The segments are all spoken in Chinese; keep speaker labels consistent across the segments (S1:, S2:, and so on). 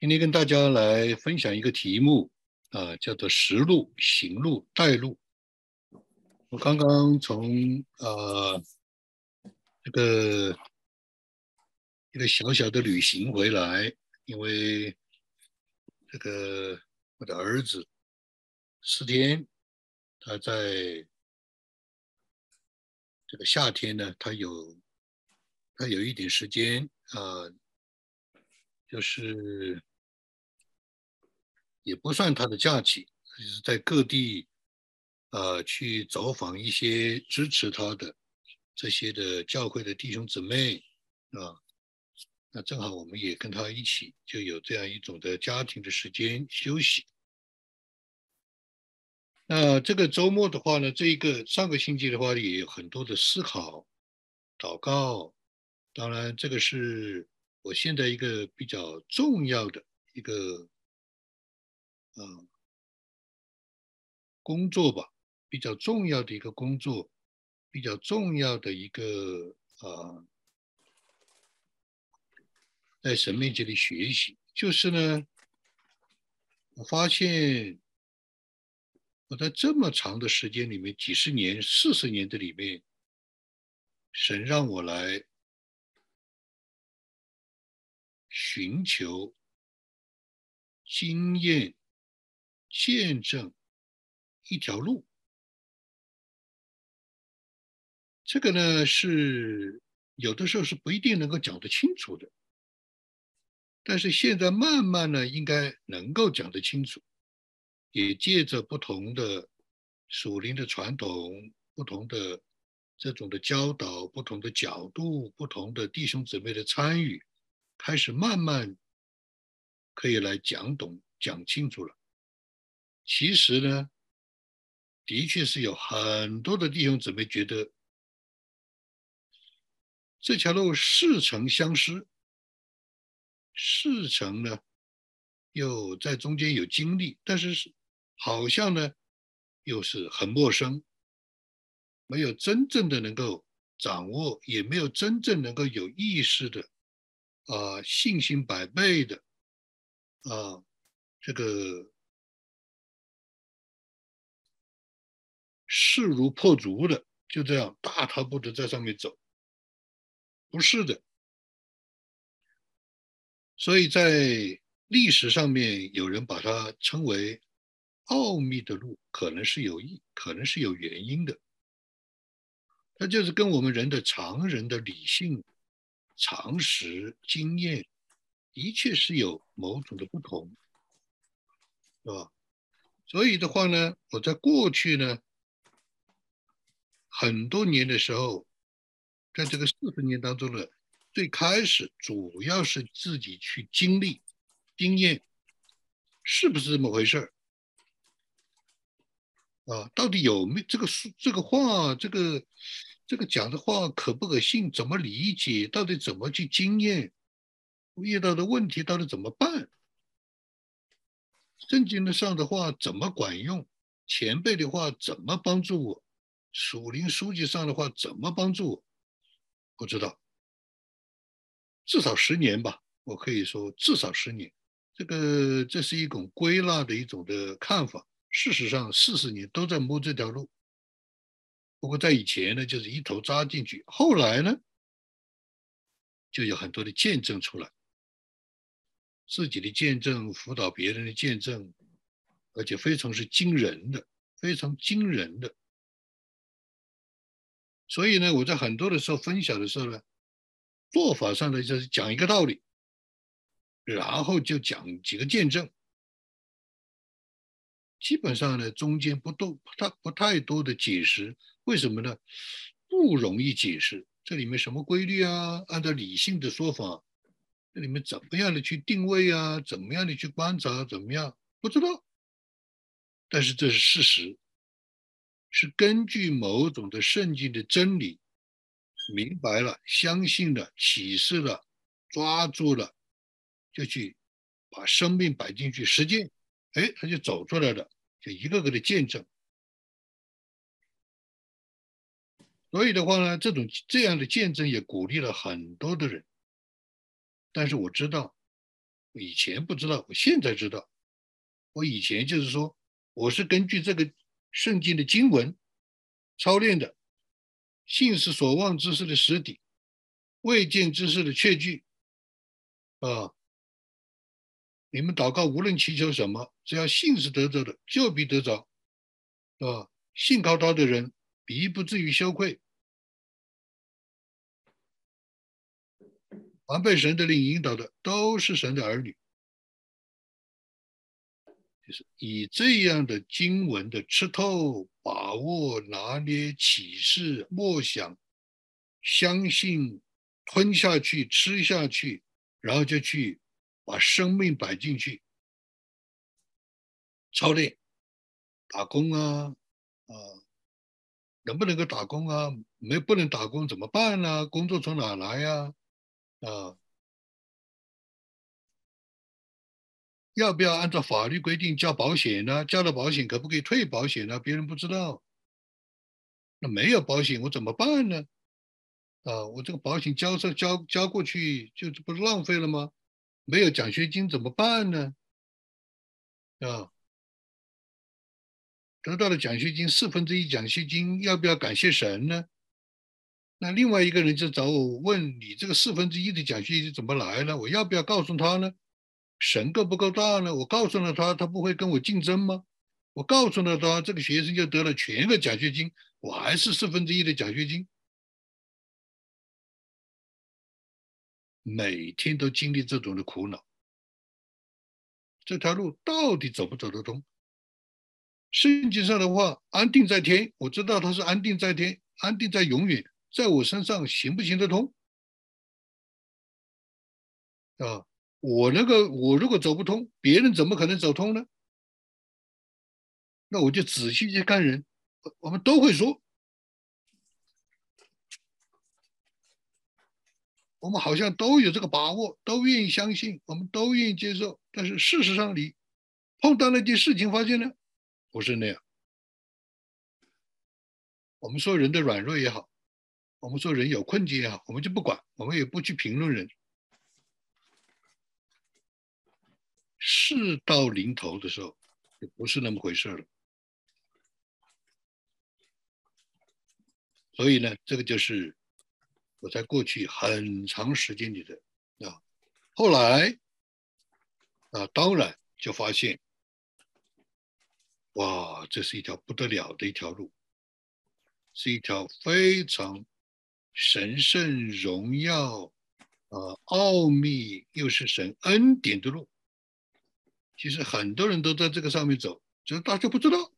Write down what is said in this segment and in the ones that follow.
S1: 今天跟大家来分享一个题目啊，叫做“实录、行路、带路”。我刚刚从呃这个一个小小的旅行回来，因为这个我的儿子四天，他在这个夏天呢，他有他有一点时间啊，就是。也不算他的假期，就是在各地，呃，去走访一些支持他的这些的教会的弟兄姊妹，啊，那正好我们也跟他一起，就有这样一种的家庭的时间休息。那这个周末的话呢，这一个上个星期的话也有很多的思考、祷告，当然这个是我现在一个比较重要的一个。嗯，工作吧，比较重要的一个工作，比较重要的一个啊，在神面前的学习，就是呢，我发现我在这么长的时间里面，几十年、四十年的里面，神让我来寻求经验。见证一条路，这个呢是有的时候是不一定能够讲得清楚的，但是现在慢慢呢应该能够讲得清楚，也借着不同的属灵的传统、不同的这种的教导、不同的角度、不同的弟兄姊妹的参与，开始慢慢可以来讲懂、讲清楚了。其实呢，的确是有很多的弟兄姊妹觉得这条路似曾相识，似曾呢又在中间有经历，但是好像呢又是很陌生，没有真正的能够掌握，也没有真正能够有意识的啊信心百倍的啊这个。势如破竹的，就这样大踏步的在上面走，不是的。所以在历史上面，有人把它称为奥秘的路，可能是有意，可能是有原因的。它就是跟我们人的常人的理性、常识、经验，的确是有某种的不同，是吧？所以的话呢，我在过去呢。很多年的时候，在这个四十年当中呢，最开始主要是自己去经历、经验，是不是这么回事儿？啊，到底有没这个书、这个话、这个这个讲的话可不可信？怎么理解？到底怎么去经验？遇到的问题到底怎么办？圣经的上的话怎么管用？前辈的话怎么帮助我？属灵书籍上的话怎么帮助我？不知道，至少十年吧。我可以说至少十年。这个这是一种归纳的一种的看法。事实上，四十年都在摸这条路。不过在以前呢，就是一头扎进去。后来呢，就有很多的见证出来，自己的见证辅导别人的见证，而且非常是惊人的，非常惊人的。所以呢，我在很多的时候分享的时候呢，做法上呢就是讲一个道理，然后就讲几个见证。基本上呢，中间不多不太不太多的解释，为什么呢？不容易解释这里面什么规律啊？按照理性的说法，这里面怎么样的去定位啊？怎么样的去观察？怎么样？不知道。但是这是事实。是根据某种的圣经的真理，明白了、相信了、启示了、抓住了，就去把生命摆进去实践，哎，他就走出来了，就一个个的见证。所以的话呢，这种这样的见证也鼓励了很多的人。但是我知道，以前不知道，我现在知道。我以前就是说，我是根据这个圣经的经文操练的，信是所望之事的实底，未见之事的确据。啊，你们祷告无论祈求什么，只要信是得着的，就必得着。啊，信靠他的人，必不至于羞愧。凡被神的灵引导的，都是神的儿女。以这样的经文的吃透、把握、拿捏、启示、默想、相信、吞下去、吃下去，然后就去把生命摆进去操练、打工啊啊，能不能够打工啊？没不能打工怎么办呢？工作从哪来呀？啊，要不要按照法律规定交保险呢？交了保险可不可以退保险呢？别人不知道。那没有保险我怎么办呢？啊，我这个保险交上交交过去，就这不是浪费了吗？没有奖学金怎么办呢？啊，得到了奖学金四分之一奖学金，要不要感谢神呢？那另外一个人就找我问你这个四分之一的奖学金怎么来呢？我要不要告诉他呢？神够不够大呢？我告诉了他，他不会跟我竞争吗？我告诉了他，这个学生就得了全额奖学金，我还是四分之一的奖学金。每天都经历这种的苦恼，这条路到底走不走得通？圣经上的话，安定在天，我知道他是安定在天，安定在永远。在我身上行不行得通？啊，我那个我如果走不通，别人怎么可能走通呢？那我就仔细去看人，我们都会说，我们好像都有这个把握，都愿意相信，我们都愿意接受。但是事实上，你碰到那件事情，发现呢，不是那样。我们说人的软弱也好。我们说人有困境也好，我们就不管，我们也不去评论人。事到临头的时候，就不是那么回事了。所以呢，这个就是我在过去很长时间里的啊，后来啊，当然就发现，哇，这是一条不得了的一条路，是一条非常。神圣荣耀，呃，奥秘又是神恩典的路。其实很多人都在这个上面走，只是大家不知道，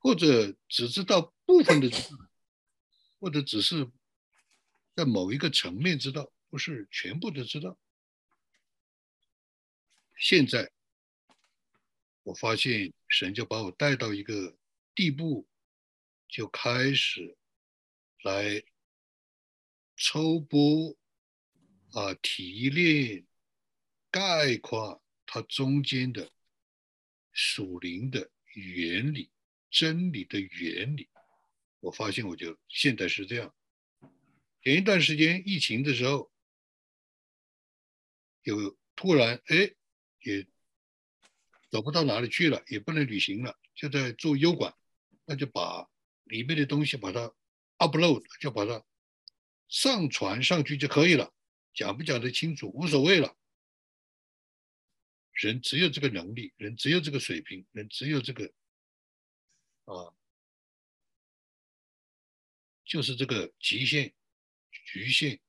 S1: 或者只知道部分的知道，或者只是在某一个层面知道，不是全部的知道。现在我发现神就把我带到一个地步。就开始来抽波啊，提炼、概括它中间的属灵的原理、真理的原理。我发现，我就现在是这样。前一段时间疫情的时候，有突然哎，也走不到哪里去了，也不能旅行了，就在做优管，那就把。里面的东西把它 upload 就把它上传上去就可以了，讲不讲得清楚无所谓了。人只有这个能力，人只有这个水平，人只有这个啊，就是这个极限局限。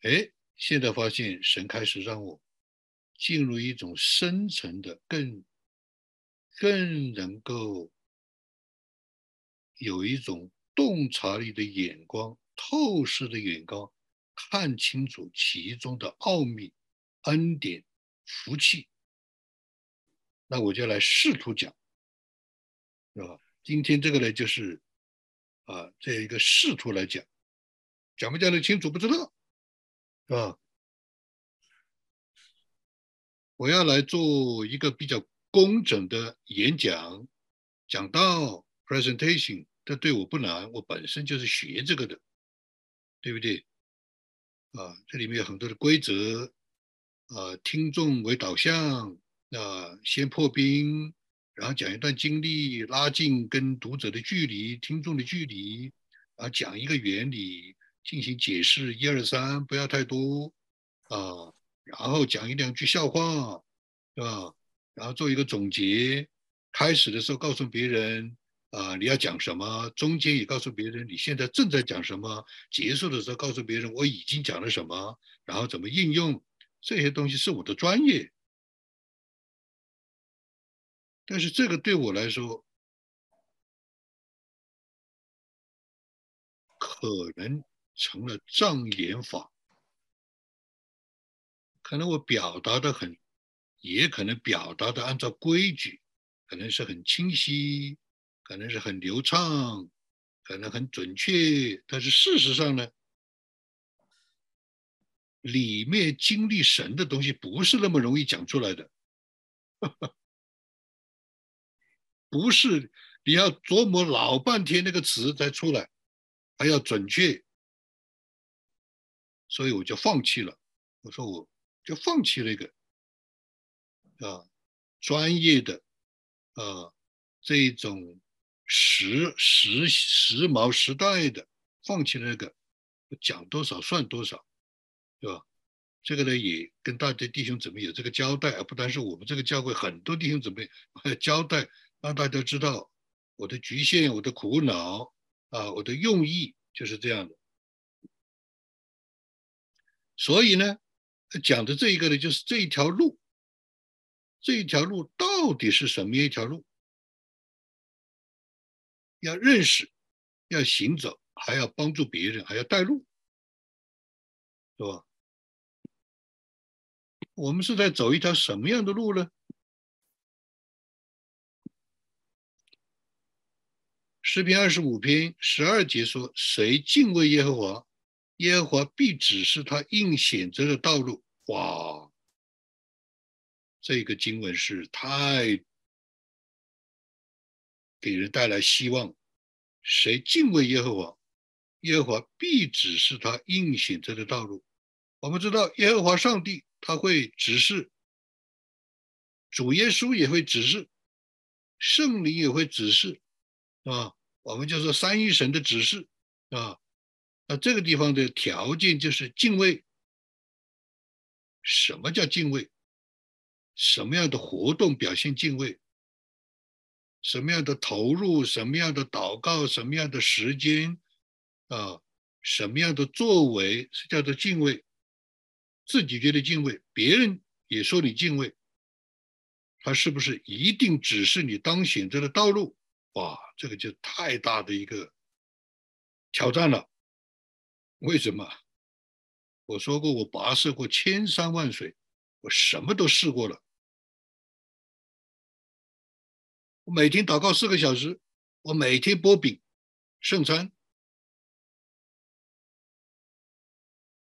S1: 哎，现在发现神开始让我进入一种深层的、更更能够。有一种洞察力的眼光、透视的眼光，看清楚其中的奥秘、恩典、福气。那我就来试图讲，是吧？今天这个呢，就是啊，这一个试图来讲，讲不讲得清楚不知道，是吧？我要来做一个比较工整的演讲，讲到 presentation。这对我不难，我本身就是学这个的，对不对？啊，这里面有很多的规则，呃，听众为导向，啊，先破冰，然后讲一段经历，拉近跟读者的距离，听众的距离，啊，讲一个原理，进行解释，一二三，不要太多，啊，然后讲一两句笑话，是吧？然后做一个总结，开始的时候告诉别人。啊，你要讲什么？中间也告诉别人你现在正在讲什么。结束的时候告诉别人我已经讲了什么，然后怎么应用这些东西是我的专业。但是这个对我来说，可能成了障眼法。可能我表达的很，也可能表达的按照规矩，可能是很清晰。可能是很流畅，可能很准确，但是事实上呢，里面经历神的东西不是那么容易讲出来的，不是你要琢磨老半天那个词才出来，还要准确，所以我就放弃了。我说我就放弃那个啊专业的啊这种。时时时髦时代的，放弃那个，讲多少算多少，对吧？这个呢也跟大家弟兄姊妹有这个交代，而不单是我们这个教会很多弟兄姊妹交代，让大家知道我的局限、我的苦恼啊，我的用意就是这样的。所以呢，讲的这一个呢，就是这一条路，这一条路到底是什么一条路？要认识，要行走，还要帮助别人，还要带路，是吧？我们是在走一条什么样的路呢？诗篇二十五篇十二节说：“谁敬畏耶和华，耶和华必指示他应选择的道路。”哇，这个经文是太。给人带来希望。谁敬畏耶和华，耶和华必指示他应选择的道路。我们知道，耶和华上帝他会指示，主耶稣也会指示，圣灵也会指示，啊，我们就说三一神的指示啊。那这个地方的条件就是敬畏。什么叫敬畏？什么样的活动表现敬畏？什么样的投入，什么样的祷告，什么样的时间，啊，什么样的作为是叫做敬畏？自己觉得敬畏，别人也说你敬畏，他是不是一定只是你当选择的道路？哇，这个就太大的一个挑战了。为什么？我说过，我跋涉过千山万水，我什么都试过了。我每天祷告四个小时，我每天剥饼圣餐。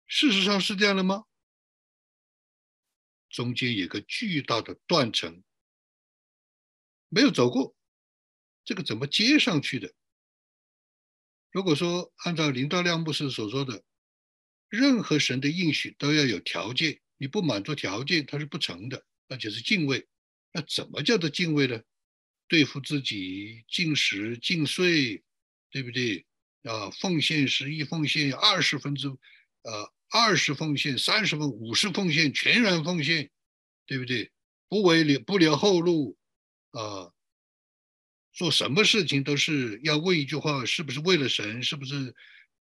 S1: 事实上是这样的吗？中间有个巨大的断层，没有走过，这个怎么接上去的？如果说按照林道亮牧师所说的，任何神的应许都要有条件，你不满足条件，它是不成的，那就是敬畏。那怎么叫做敬畏呢？对付自己，进食、进税，对不对？啊，奉献十一奉献二十分之，呃，二十奉献三十分五十奉献全然奉献，对不对？不为留不留后路，啊，做什么事情都是要问一句话：是不是为了神？是不是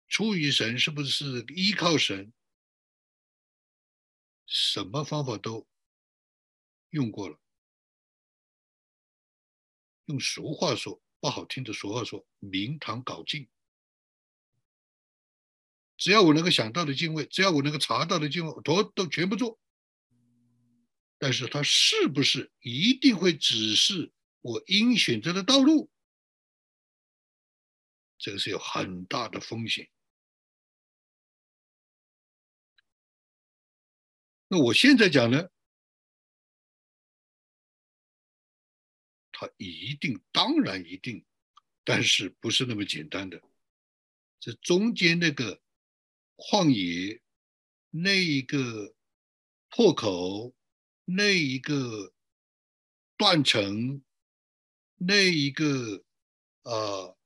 S1: 出于神？是不是依靠神？什么方法都用过了。用俗话说，不好听的俗话说，明堂搞敬。只要我能够想到的敬畏，只要我能够查到的敬畏，都都全部做。但是他是不是一定会指示我应选择的道路？这个是有很大的风险。那我现在讲呢？他一定，当然一定，但是不是那么简单的。这中间那个旷野那一个破口，那一个断层，那一个呃，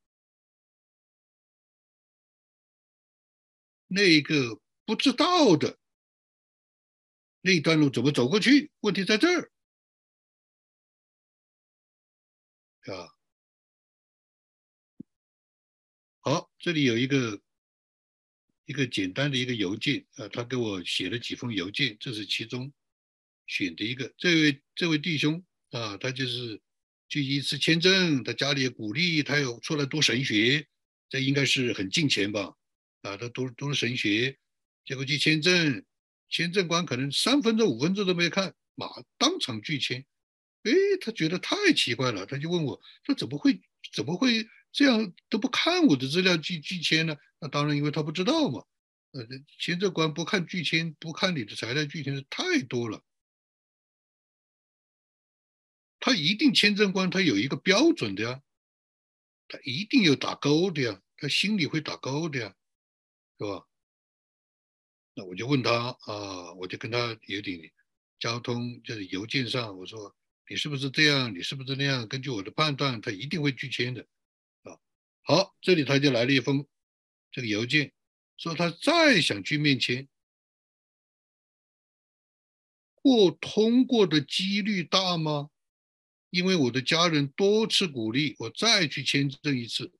S1: 那一个不知道的那一段路怎么走过去？问题在这儿啊。好，这里有一个一个简单的一个邮件啊，他给我写了几封邮件，这是其中选的一个。这位这位弟兄啊，他就是去一次签证，他家里鼓励他有出来读神学，这应该是很近钱吧？啊，他读读了神学，结果去签证，签证官可能三分钟五分钟都没看，马当场拒签。哎，他觉得太奇怪了，他就问我，说怎么会怎么会？这样都不看我的资料拒拒签呢？那当然，因为他不知道嘛。呃，签证官不看拒签，不看你的材料拒签的太多了。他一定签证官他有一个标准的呀，他一定有打勾的呀，他心里会打勾的呀，是吧？那我就问他啊，我就跟他有点交通，就是邮件上，我说你是不是这样？你是不是那样？根据我的判断，他一定会拒签的。好，这里他就来了一封这个邮件，说他再想去面签，过通过的几率大吗？因为我的家人多次鼓励我再去签证一次，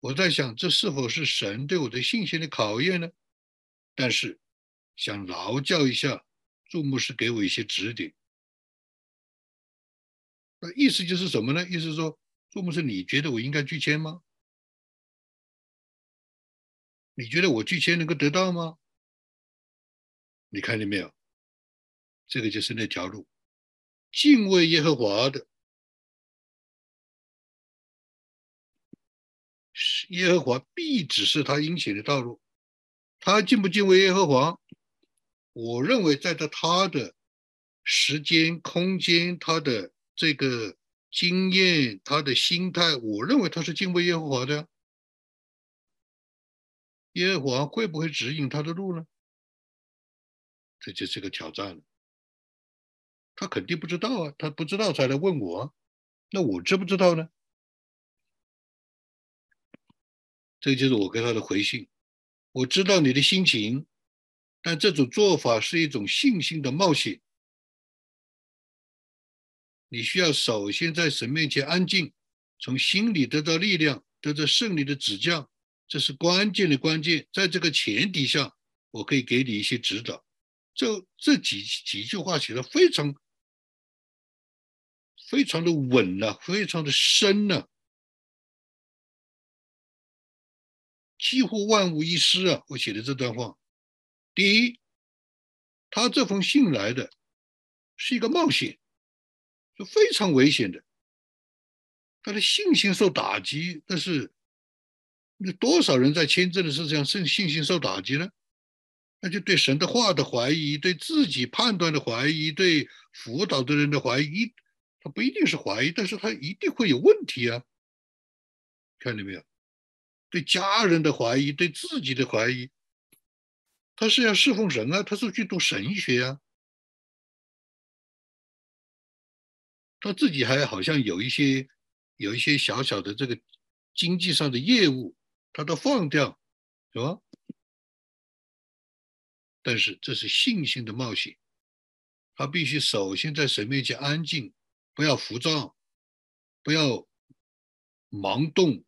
S1: 我在想这是否是神对我的信心的考验呢？但是想劳教一下祝牧师给我一些指点。那意思就是什么呢？意思说祝牧师，你觉得我应该拒签吗？你觉得我拒签能够得到吗？你看见没有？这个就是那条路，敬畏耶和华的，耶和华必指示他应行的道路。他敬不敬畏耶和华？我认为，在他他的时间、空间、他的这个经验、他的心态，我认为他是敬畏耶和华的。耶和华会不会指引他的路呢？这就是个挑战了。他肯定不知道啊，他不知道才来问我。那我知不知道呢？这就是我给他的回信。我知道你的心情，但这种做法是一种信心的冒险。你需要首先在神面前安静，从心里得到力量，得到胜利的指教。这是关键的关键，在这个前提下，我可以给你一些指导。这这几几句话写的非常非常的稳呐，非常的深呐，几乎万无一失啊！我写的这段话，第一，他这封信来的是一个冒险，是非常危险的，他的信心受打击，但是。那多少人在签证的事情上信信心受打击呢？那就对神的话的怀疑，对自己判断的怀疑，对辅导的人的怀疑，他不一定是怀疑，但是他一定会有问题啊！看见没有？对家人的怀疑，对自己的怀疑，他是要侍奉神啊，他是去读神学啊，他自己还好像有一些有一些小小的这个经济上的业务。他都放掉，是吧？但是这是信心的冒险，他必须首先在神面前安静，不要浮躁，不要盲动，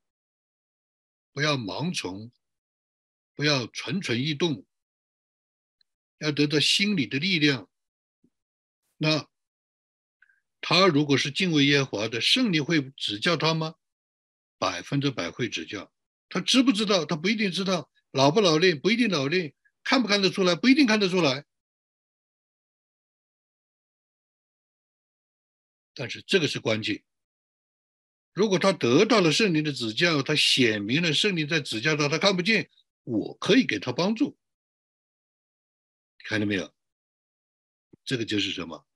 S1: 不要盲从，不要蠢蠢欲动，要得到心理的力量。那他如果是敬畏耶和华的，圣灵会指教他吗？百分之百会指教。他知不知道？他不一定知道。老不老练不一定老练，看不看得出来不一定看得出来。但是这个是关键。如果他得到了圣灵的指教，他显明了圣灵在指教他，他看不见，我可以给他帮助。看到没有？这个就是什么？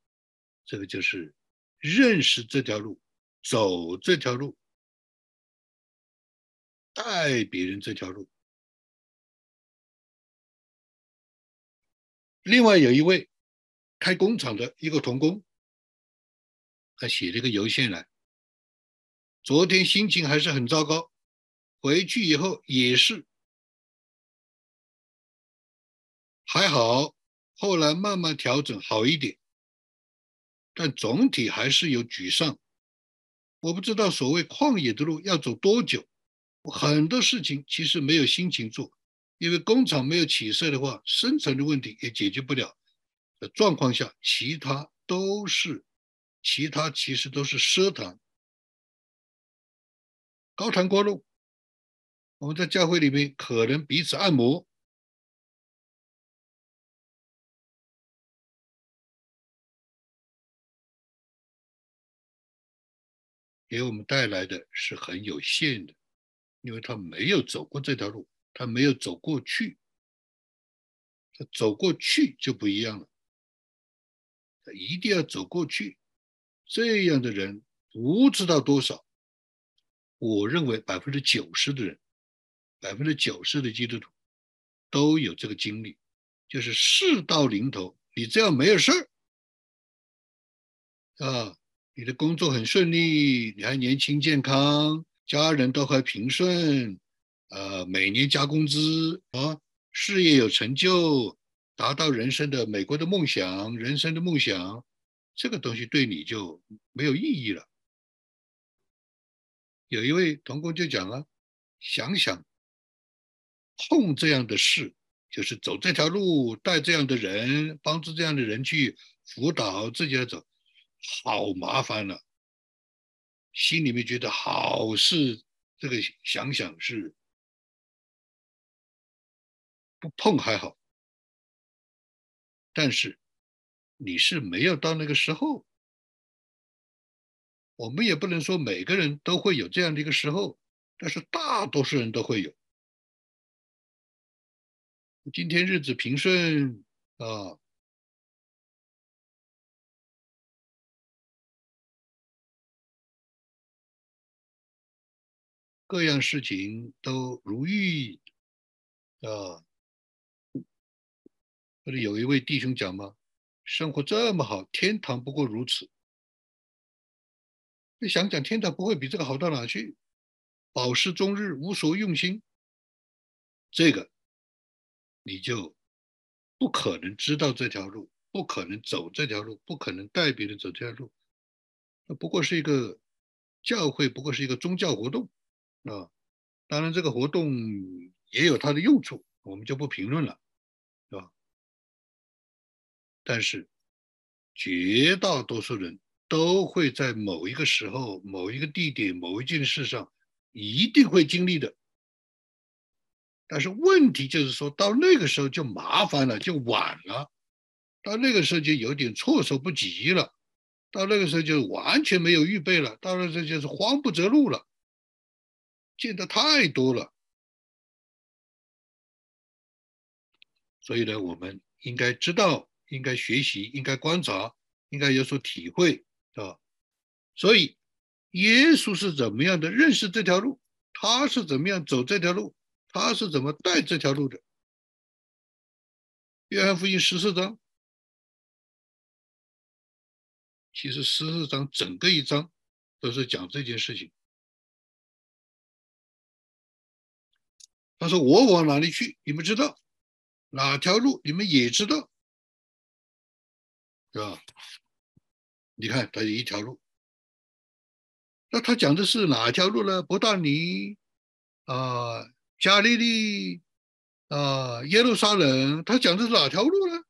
S1: 这个就是认识这条路，走这条路。带别人这条路，另外有一位开工厂的一个童工，他写了一个邮件来。昨天心情还是很糟糕，回去以后也是还好，后来慢慢调整好一点，但总体还是有沮丧。我不知道所谓旷野的路要走多久，很多事情其实没有心情做，因为工厂没有起色的话，生存的问题也解决不了的状况下，其他都是其他其实都是奢谈。高谈阔论，我们在教会里面可能彼此按摩，给我们带来的是很有限的，因为他没有走过这条路，他没有走过去，他走过去就不一样了，他一定要走过去，这样的人不知道多少。我认为百分之九十的人，百分之九十的基督徒都有这个经历，就是事到临头，你只要没有事儿啊，你的工作很顺利，你还年轻健康，家人都还平顺，呃，每年加工资啊，事业有成就，达到人生的美国的梦想，人生的梦想，这个东西对你就没有意义了。有一位同工就讲了：“想想碰这样的事，就是走这条路，带这样的人，帮助这样的人去辅导自己来走，好麻烦了。心里面觉得好事，这个想想是不碰还好，但是你是没有到那个时候。”我们也不能说每个人都会有这样的一个时候，但是大多数人都会有。今天日子平顺啊，各样事情都如意啊。或者有一位弟兄讲吗，生活这么好，天堂不过如此。你想想，天堂不会比这个好到哪去？饱食终日，无所用心，这个你就不可能知道这条路，不可能走这条路，不可能带别人走这条路。那不过是一个教会，不过是一个宗教活动啊。当然，这个活动也有它的用处，我们就不评论了，是吧？但是绝大多数人。都会在某一个时候、某一个地点、某一件事上，一定会经历的。但是问题就是说到那个时候就麻烦了，就晚了。到那个时候就有点措手不及了，到那个时候就完全没有预备了，到那时候就是慌不择路了。见的太多了，所以呢，我们应该知道，应该学习，应该观察，应该有所体会。啊，所以耶稣是怎么样的认识这条路？他是怎么样走这条路？他是怎么带这条路的？约翰福音十四章，其实十四章整个一章都是讲这件事情。他说：“我往哪里去？你们知道？哪条路你们也知道，是吧？”你看，它有一条路，那他讲的是哪条路呢？伯大尼啊，加利利啊，耶路撒冷，他讲的是哪条路呢？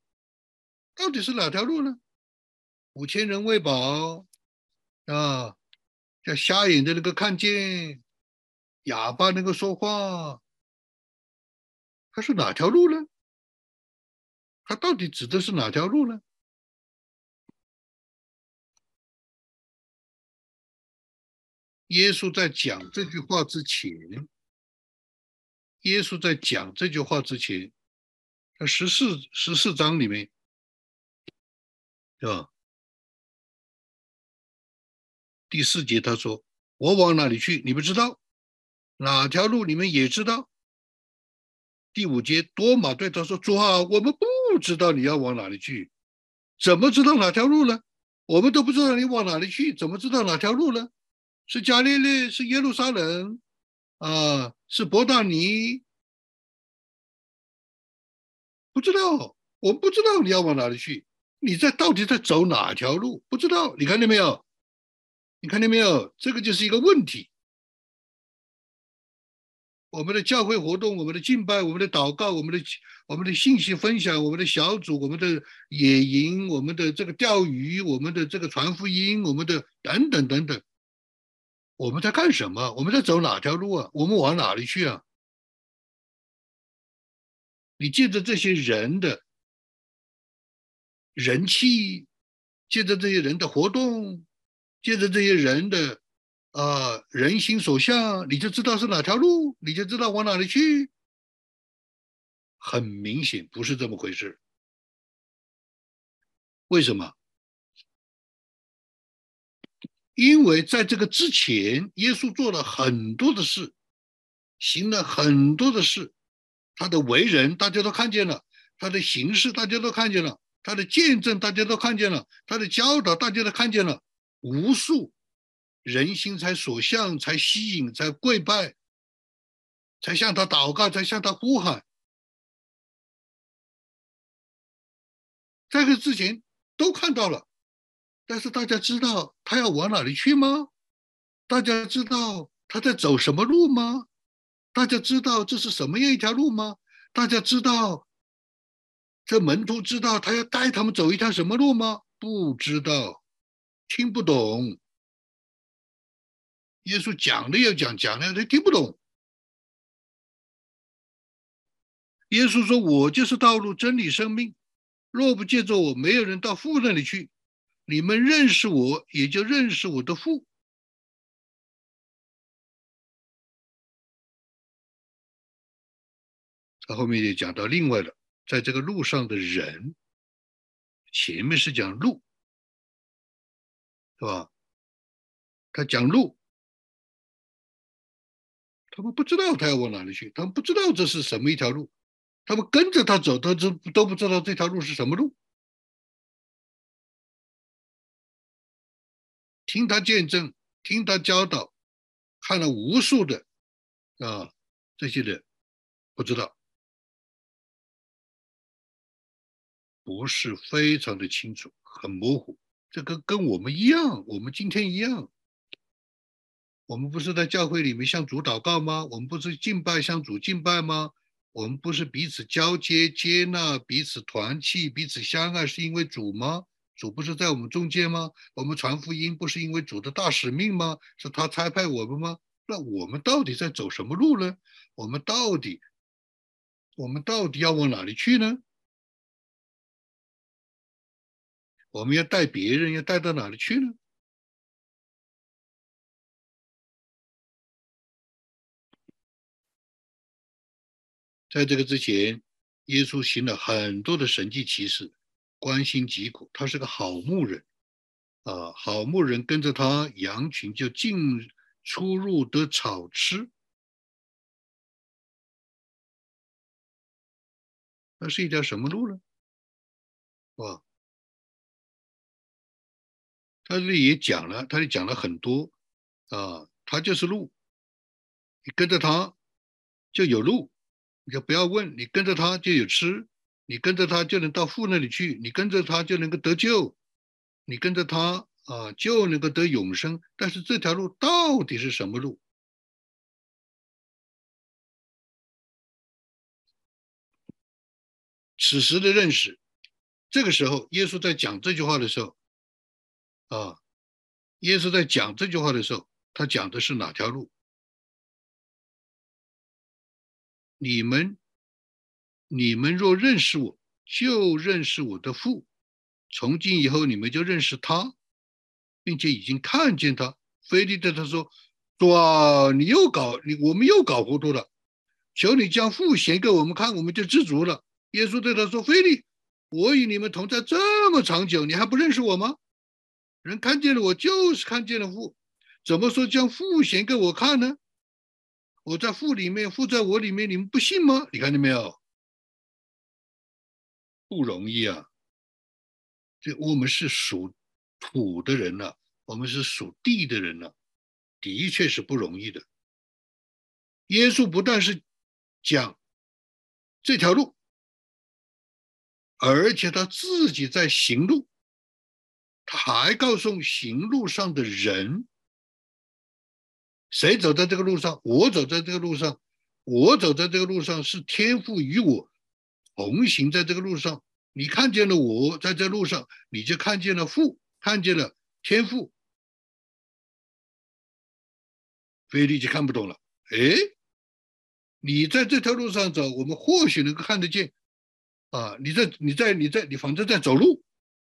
S1: 到底是哪条路呢？五千人喂饱啊，叫瞎眼的那个看见，哑巴能够说话，他是哪条路呢？他到底指的是哪条路呢？耶稣在讲这句话之前，耶稣在讲这句话之前，在十四十四章里面，对吧？第四节他说：“我往哪里去？你们知道？哪条路你们也知道？第五节，多马对他说：“主啊，我们不知道你要往哪里去，怎么知道哪条路呢？我们都不知道你往哪里去，怎么知道哪条路呢？是加利利，是耶路撒冷，啊，是伯大尼，不知道，我们不知道你要往哪里去，你在到底在走哪条路？不知道，你看见没有？你看见没有？这个就是一个问题。”我们的教会活动，我们的敬拜，我们的祷告，我们的我们的信息分享，我们的小组，我们的野营，我们的这个钓鱼，我们的这个传福音，我们的等等等等，我们在干什么？我们在走哪条路啊？我们往哪里去啊？你借着这些人的人气，借着这些人的活动，借着这些人的。啊，人心所向，你就知道是哪条路，你就知道往哪里去。很明显不是这么回事。为什么？因为在这个之前，耶稣做了很多的事，行了很多的事，他的为人大家都看见了，他的形式大家都看见了，他的见证大家都看见了，他的教导大家都看见了，无数。人心才所向，才吸引，才跪拜，才向他祷告，才向他呼喊。在这之前都看到了，但是大家知道他要往哪里去吗？大家知道他在走什么路吗？大家知道这是什么样一条路吗？大家知道这门徒知道他要带他们走一条什么路吗？不知道，听不懂。耶稣讲的要讲，讲的他听不懂。耶稣说：“我就是道路、真理、生命。若不借着我，没有人到父那里去。你们认识我，也就认识我的父。”他后面也讲到另外的，在这个路上的人，前面是讲路，是吧？他讲路。他们不知道他要往哪里去，他们不知道这是什么一条路，他们跟着他走，他都都不知道这条路是什么路。听他见证，听他教导，看了无数的啊这些人，不知道，不是非常的清楚，很模糊。这个跟我们一样，我们今天一样。我们不是在教会里面向主祷告吗？我们不是敬拜向主敬拜吗？我们不是彼此交接接纳、彼此团契、彼此相爱，是因为主吗？主不是在我们中间吗？我们传福音不是因为主的大使命吗？是他差派我们吗？那我们到底在走什么路呢？我们到底，我们到底要往哪里去呢？我们要带别人，要带到哪里去呢？在这个之前，耶稣行了很多的神迹奇事，关心疾苦。他是个好牧人，啊，好牧人跟着他，羊群就进出入得草吃。那是一条什么路呢？哇，他这里也讲了，他也讲了很多，啊，他就是路，你跟着他就有路。你就不要问，你跟着他就有吃，你跟着他就能到父那里去，你跟着他就能够得救，你跟着他啊就能够得永生。但是这条路到底是什么路？此时的认识，这个时候耶稣在讲这句话的时候，啊，耶稣在讲这句话的时候，他讲的是哪条路？你们，你们若认识我，就认识我的父。从今以后，你们就认识他，并且已经看见他。菲利对他说：“主啊，你又搞你，我们又搞糊涂了。求你将父显给我们看，我们就知足了。”耶稣对他说：“菲利，我与你们同在这么长久，你还不认识我吗？人看见了我，就是看见了父。怎么说将父显给我看呢？”我在父里面，父在我里面，你们不信吗？你看见没有？不容易啊！这我们是属土的人呢，我们是属地的人呢，的确是不容易的。耶稣不但是讲这条路，而且他自己在行路，他还告诉行路上的人：谁走在这个路上，我走在这个路上，我走在这个路上是天赋与我同行在这个路上。你看见了我在这路上，你就看见了父，看见了天赋。菲利就看不懂了，哎。你在这条路上走，我们或许能够看得见，啊，你在你在你在你反正在走路，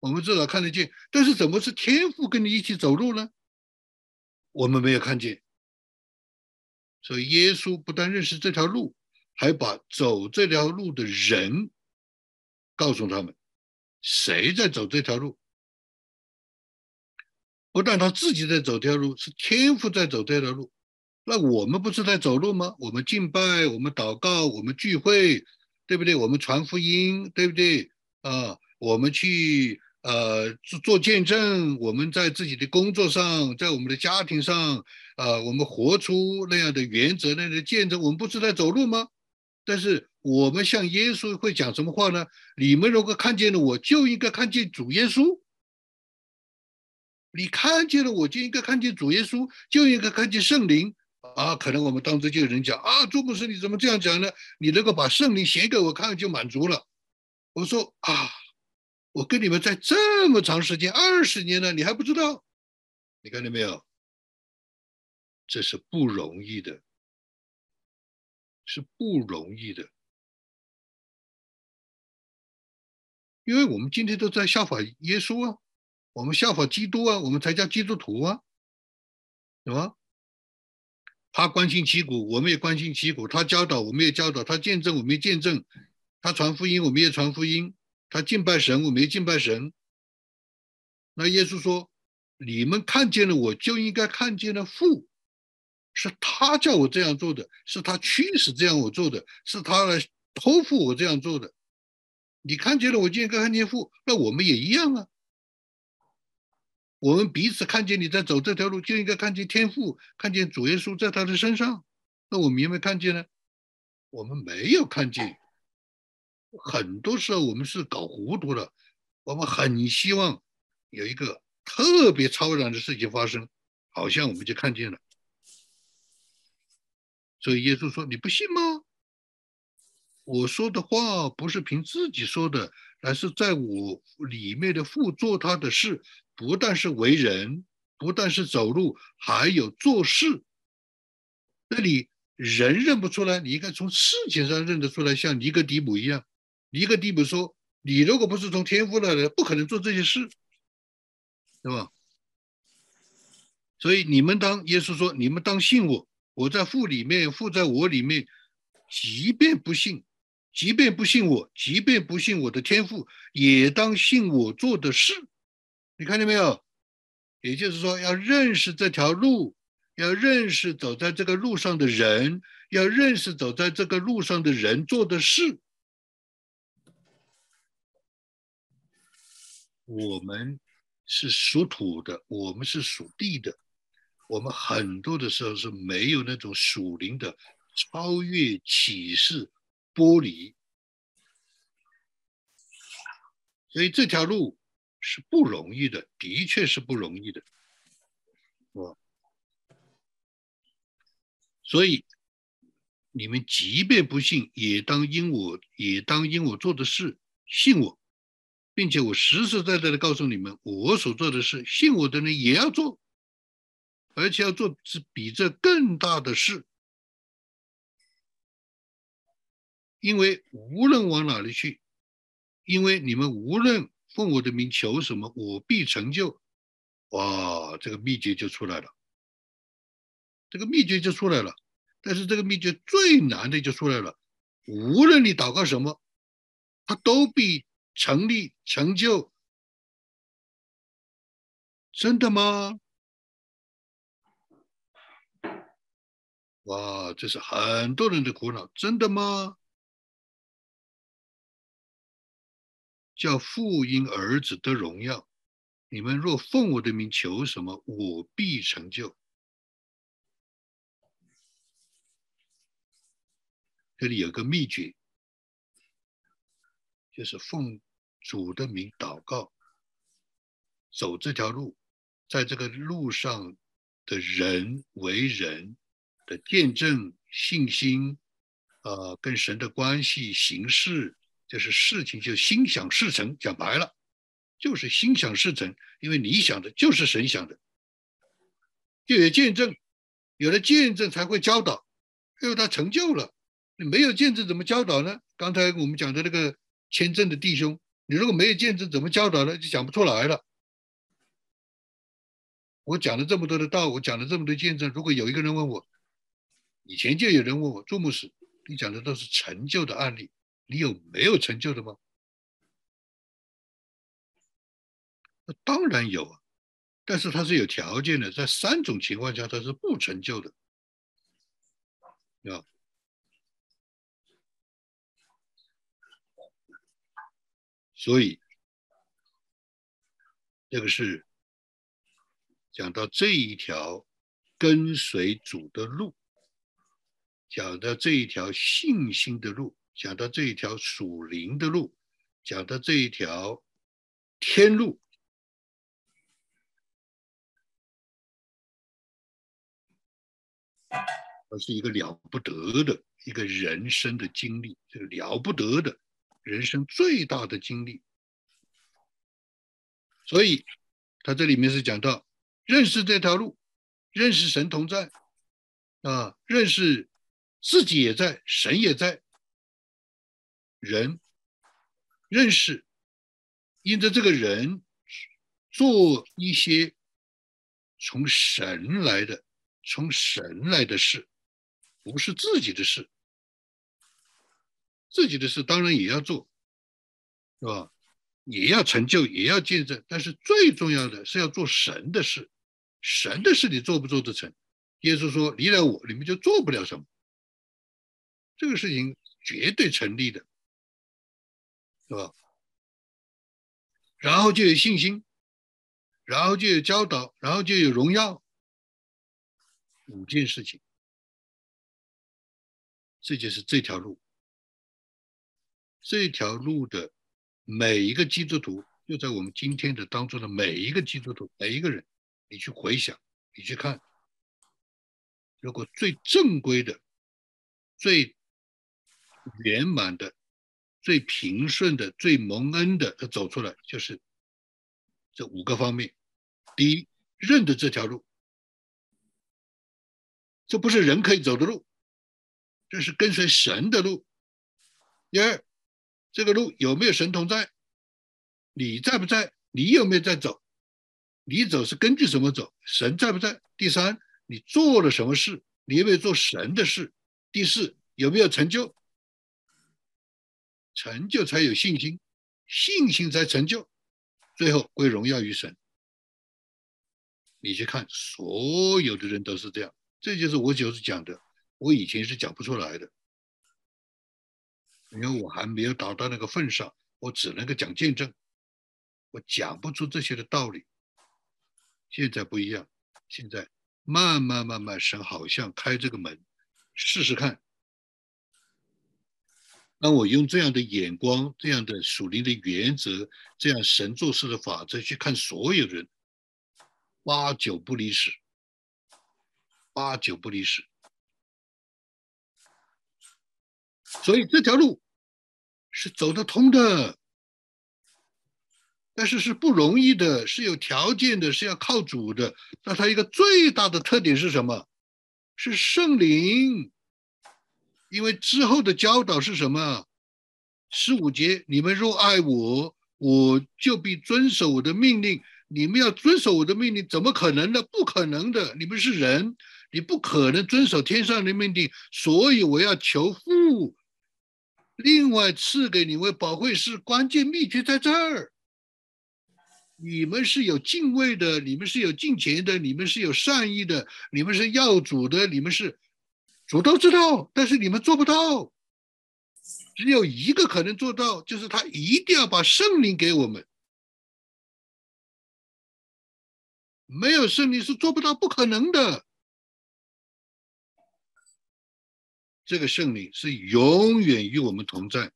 S1: 我们至少看得见。但是怎么是天赋跟你一起走路呢？我们没有看见。所以耶稣不但认识这条路，还把走这条路的人告诉他们，谁在走这条路？不但他自己在走这条路，是天赋在走这条路。那我们不是在走路吗？我们敬拜，我们祷告，我们聚会，对不对？我们传福音，对不对？啊，我们去呃做做见证，我们在自己的工作上，在我们的家庭上，呃，我们活出那样的原则，那样的见证。我们不是在走路吗？但是我们像耶稣会讲什么话呢？你们如果看见了我，就应该看见主耶稣。你看见了我，就应该看见主耶稣，就应该看见圣灵。啊，可能我们当中就有人讲啊，朱牧师你怎么这样讲呢？你能够把圣灵写给我看就满足了。我说啊，我跟你们在这么长时间二十年了，你还不知道？你看见没有？这是不容易的，是不容易的，因为我们今天都在效法耶稣啊，我们效法基督啊，我们才叫基督徒啊，什么？他关心旗鼓，我们也关心旗鼓；他教导，我们也教导；他见证，我们也见证；他传福音，我们也传福音；他敬拜神，我没敬拜神。那耶稣说：“你们看见了我，就应该看见了父，是他叫我这样做的，是他驱使这样我做的，是他来托付我这样做的。你看见了我，就应该看见父。那我们也一样啊。”我们彼此看见你在走这条路，就应该看见天父，看见主耶稣在他的身上。那我们有没有看见呢？我们没有看见。很多时候我们是搞糊涂了。我们很希望有一个特别超然的事情发生，好像我们就看见了。所以耶稣说：“你不信吗？我说的话不是凭自己说的，而是在我里面的父做他的事。”不但是为人，不但是走路，还有做事。那你人认不出来，你应该从事情上认得出来，像尼格迪姆一样。尼格迪姆说：“你如果不是从天赋来的，不可能做这些事，对吧？”所以你们当耶稣说：“你们当信我，我在父里面，父在我里面。即便不信，即便不信我，即便不信我的天赋，也当信我做的事。”你看见没有？也就是说，要认识这条路，要认识走在这个路上的人，要认识走在这个路上的人做的事。我们是属土的，我们是属地的，我们很多的时候是没有那种属灵的超越启示剥离，所以这条路。是不容易的，的确是不容易的，啊！所以你们即便不信，也当因我也当因我做的事信我，并且我实实在在的告诉你们，我所做的事，信我的人也要做，而且要做是比这更大的事，因为无论往哪里去，因为你们无论。奉我的名求什么，我必成就。哇，这个秘诀就出来了，这个秘诀就出来了。但是这个秘诀最难的就出来了，无论你祷告什么，它都必成立成就。真的吗？哇，这是很多人的苦恼，真的吗？叫父因儿子得荣耀，你们若奉我的名求什么，我必成就。这里有个秘诀，就是奉主的名祷告，走这条路，在这个路上的人为人。的见证、信心，呃，跟神的关系、形式，就是事情就心想事成。讲白了，就是心想事成，因为你想的就是神想的，就有见证，有了见证才会教导，因为他成就了。你没有见证怎么教导呢？刚才我们讲的那个签证的弟兄，你如果没有见证怎么教导呢？就讲不出来了。我讲了这么多的道，我讲了这么多见证，如果有一个人问我，以前就有人问我，朱牧师，你讲的都是成就的案例，你有没有成就的吗？那当然有啊，但是它是有条件的，在三种情况下它是不成就的，啊，所以这个是讲到这一条跟随主的路。讲到这一条信心的路，讲到这一条属灵的路，讲到这一条天路，而是一个了不得的一个人生的经历，这个了不得的人生最大的经历。所以，他这里面是讲到认识这条路，认识神同在啊，认识。自己也在，神也在，人认识，因着这个人做一些从神来的、从神来的事，不是自己的事。自己的事当然也要做，是吧？也要成就，也要见证，但是最重要的是要做神的事。神的事你做不做得成？耶稣说：“离了我，你们就做不了什么。”这个事情绝对成立的，是吧？然后就有信心，然后就有教导，然后就有荣耀，五件事情，这就是这条路。这条路的每一个基督徒，就在我们今天的当中的每一个基督徒，每一个人，你去回想，你去看，如果最正规的、最圆满的、最平顺的、最蒙恩的，他走出来就是这五个方面。第一，认得这条路，这不是人可以走的路，这是跟随神的路。第二，这个路有没有神同在？你在不在？你有没有在走？你走是根据什么走？神在不在？第三，你做了什么事？你有没有做神的事？第四，有没有成就？成就才有信心，信心才成就，最后归荣耀于神。你去看，所有的人都是这样，这就是我就是讲的，我以前是讲不出来的，因为我还没有达到那个份上，我只能够讲见证，我讲不出这些的道理。现在不一样，现在慢慢慢慢，神好像开这个门，试试看。当我用这样的眼光、这样的属灵的原则、这样神做事的法则去看所有人，八九不离十，八九不离十。所以这条路是走得通的，但是是不容易的，是有条件的，是要靠主的。那它一个最大的特点是什么？是圣灵。因为之后的教导是什么？十五节，你们若爱我，我就必遵守我的命令。你们要遵守我的命令，怎么可能呢？不可能的。你们是人，你不可能遵守天上的命令。所以我要求父，另外赐给你们宝贵是关键秘诀在这儿。你们是有敬畏的，你们是有敬虔的，你们是有善意的，你们是要主的，你们是。主都知道，但是你们做不到。只有一个可能做到，就是他一定要把圣灵给我们。没有圣灵是做不到，不可能的。这个圣灵是永远与我们同在，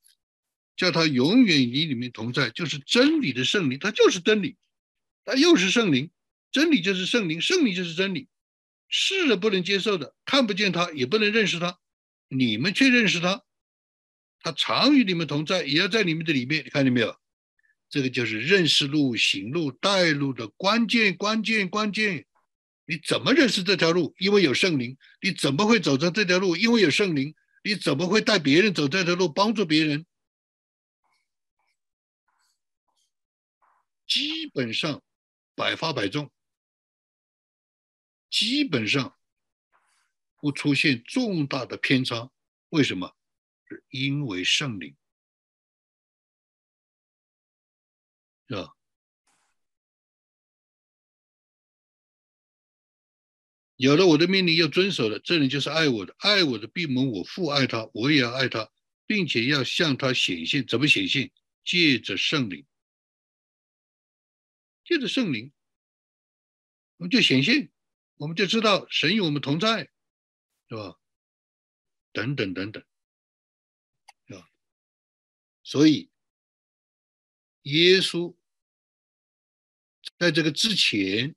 S1: 叫他永远与你们同在，就是真理的圣灵，他就是真理，他又是圣灵，真理就是圣灵，圣灵就是真理。世人不能接受的，看不见他，也不能认识他，你们却认识他，他常与你们同在，也要在你们的里面。你看见没有？这个就是认识路、行路、带路的关键，关键，关键。你怎么认识这条路？因为有圣灵。你怎么会走上这条路？因为有圣灵。你怎么会带别人走这条路，帮助别人？基本上百发百中，基本上不出现重大的偏差。为什么？是因为圣灵，是吧？有了我的命令要遵守的，这人就是爱我的。爱我的必蒙我父爱他，我也要爱他，并且要向他显现。怎么显现？借着圣灵，借着圣灵，我们就显现，我们就知道神与我们同在，是吧？等等等等，是吧？所以，耶稣在这个之前。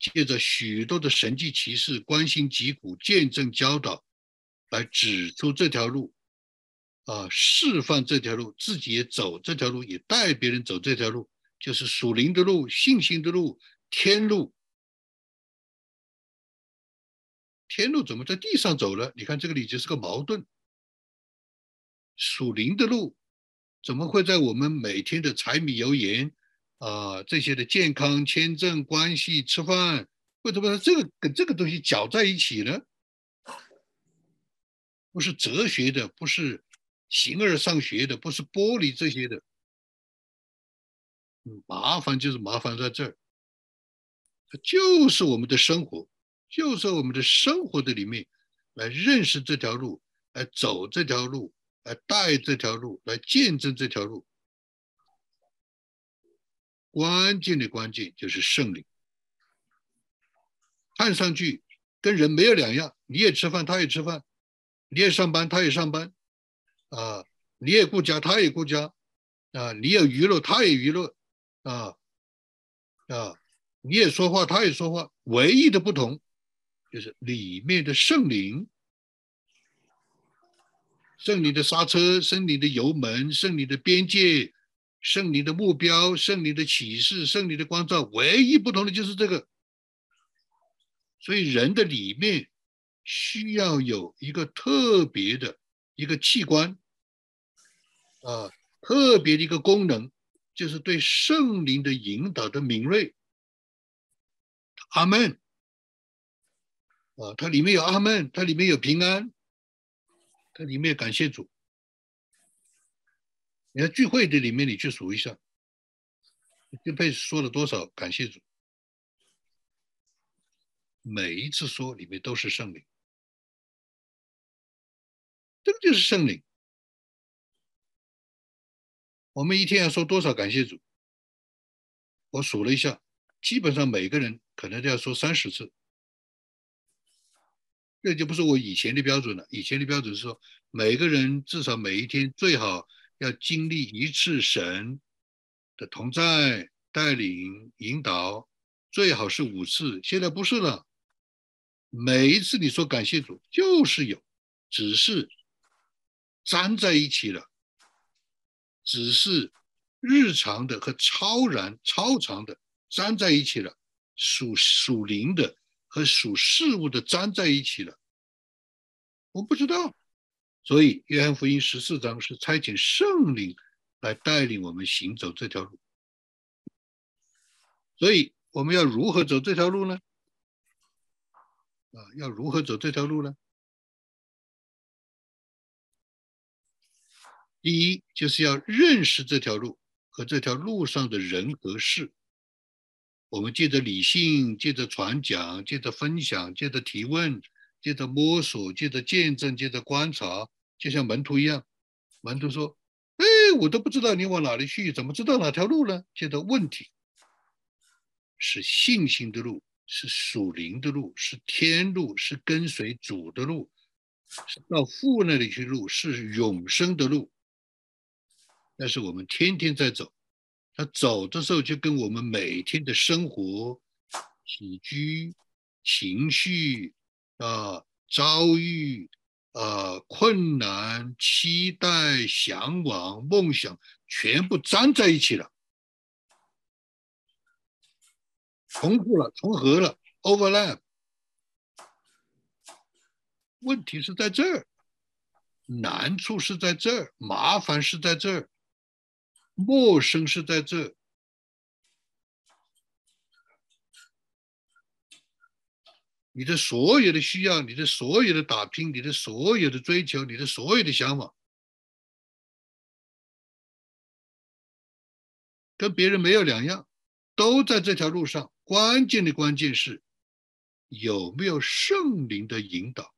S1: 借着许多的神迹奇事、关心疾苦、见证教导，来指出这条路，啊，示范这条路，自己也走这条路，也带别人走这条路，就是属灵的路、信心的路、天路。天路怎么在地上走了？你看这个里就是个矛盾。属灵的路怎么会在我们每天的柴米油盐？啊，这些的健康、签证、关系、吃饭，为什么这个跟这个东西搅在一起呢？不是哲学的，不是形而上学的，不是玻璃这些的，麻烦就是麻烦在这儿，就是我们的生活，就是我们的生活的里面来认识这条路，来走这条路，来带这条路，来见证这条路。关键的关键就是圣灵，看上去跟人没有两样，你也吃饭，他也吃饭；你也上班，他也上班，啊，你也顾家，他也顾家，啊，你有娱乐，他也娱乐，啊，啊，你也说话，他也说话，唯一的不同就是里面的圣灵，圣灵的刹车，圣灵的油门，圣灵的边界。圣灵的目标、圣灵的启示、圣灵的光照，唯一不同的就是这个。所以人的里面需要有一个特别的一个器官，啊，特别的一个功能，就是对圣灵的引导的敏锐。阿门。啊，它里面有阿门，它里面有平安，它里面有感谢主。你看聚会的里面，你去数一下，这辈子说了多少感谢主？每一次说里面都是圣灵，这个就是圣灵。我们一天要说多少感谢主？我数了一下，基本上每个人可能都要说三十次。这就不是我以前的标准了，以前的标准是说每个人至少每一天最好。要经历一次神的同在、带领、引导，最好是五次。现在不是了，每一次你说感谢主，就是有，只是粘在一起了，只是日常的和超然、超常的粘在一起了，属属灵的和属事物的粘在一起了。我不知道。所以，约翰福音十四章是差遣圣灵来带领我们行走这条路。所以，我们要如何走这条路呢？啊，要如何走这条路呢？第一，就是要认识这条路和这条路上的人和事。我们借着理性，借着传讲，借着分享，借着提问，借着摸索，借着见证，借着观察，就像门徒一样。门徒说：“哎，我都不知道你往哪里去，怎么知道哪条路呢？”接着问题是信心的路，是属灵的路，是天路，是跟随主的路，是到父那里去路，是永生的路。但是我们天天在走，他走的时候就跟我们每天的生活、起居、情绪。啊，遭遇呃，困难、期待、向往、梦想，全部粘在一起了，重复了，重合了，overlap。问题是在这儿，难处是在这儿，麻烦是在这儿，陌生是在这儿。你的所有的需要，你的所有的打拼，你的所有的追求，你的所有的想法，跟别人没有两样，都在这条路上。关键的关键是有没有圣灵的引导？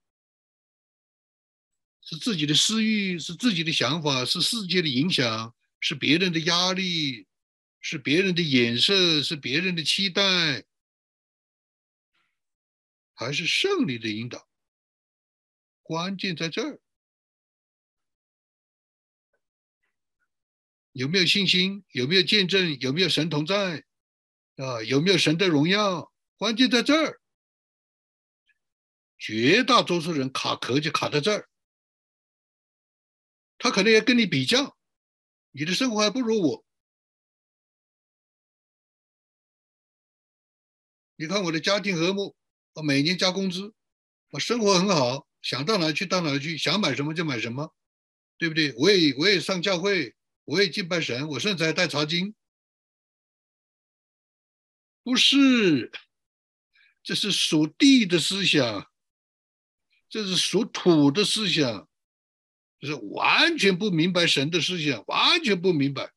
S1: 是自己的私欲，是自己的想法，是世界的影响，是别人的压力，是别人的眼色，是别人的期待。还是胜利的引导，关键在这儿。有没有信心？有没有见证？有没有神同在？啊，有没有神的荣耀？关键在这儿。绝大多数人卡壳就卡在这儿，他可能也跟你比较，你的生活还不如我。你看我的家庭和睦。我每年加工资，我生活很好，想到哪去到哪去，想买什么就买什么，对不对？我也我也上教会，我也敬拜神，我甚至还带茶经。不是，这是属地的思想，这是属土的思想，就是完全不明白神的思想，完全不明白。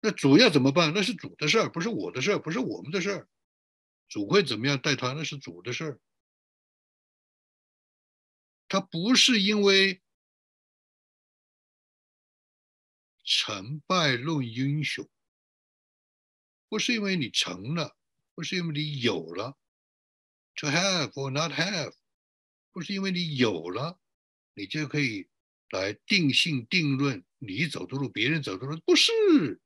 S1: 那主要怎么办？那是主的事儿，不是我的事儿，不是我们的事儿。主会怎么样带他，那是主的事儿。他不是因为成败论英雄，不是因为你成了，不是因为你有了，to have or not have，不是因为你有了，你就可以来定性定论你走的路，别人走的路，不是。